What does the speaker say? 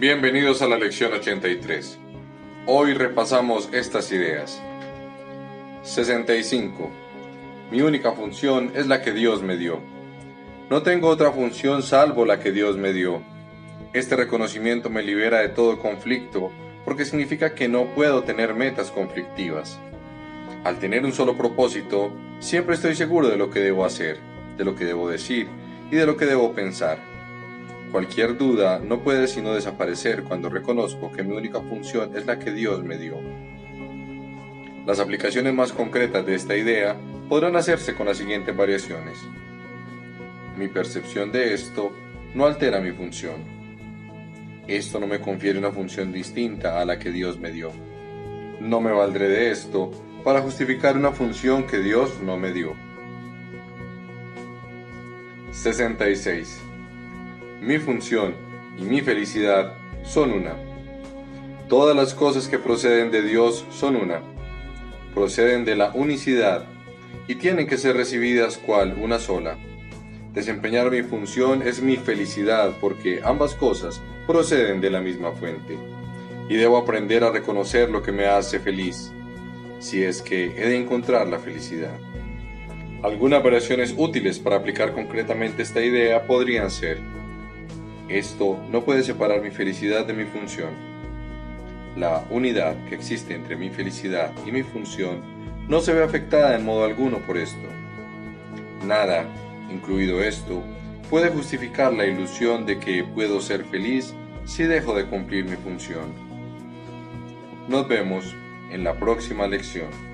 Bienvenidos a la lección 83. Hoy repasamos estas ideas. 65. Mi única función es la que Dios me dio. No tengo otra función salvo la que Dios me dio. Este reconocimiento me libera de todo conflicto porque significa que no puedo tener metas conflictivas. Al tener un solo propósito, siempre estoy seguro de lo que debo hacer, de lo que debo decir y de lo que debo pensar. Cualquier duda no puede sino desaparecer cuando reconozco que mi única función es la que Dios me dio. Las aplicaciones más concretas de esta idea podrán hacerse con las siguientes variaciones. Mi percepción de esto no altera mi función. Esto no me confiere una función distinta a la que Dios me dio. No me valdré de esto para justificar una función que Dios no me dio. 66 mi función y mi felicidad son una. Todas las cosas que proceden de Dios son una. Proceden de la unicidad y tienen que ser recibidas cual una sola. Desempeñar mi función es mi felicidad porque ambas cosas proceden de la misma fuente. Y debo aprender a reconocer lo que me hace feliz, si es que he de encontrar la felicidad. Algunas variaciones útiles para aplicar concretamente esta idea podrían ser esto no puede separar mi felicidad de mi función. La unidad que existe entre mi felicidad y mi función no se ve afectada en modo alguno por esto. Nada, incluido esto, puede justificar la ilusión de que puedo ser feliz si dejo de cumplir mi función. Nos vemos en la próxima lección.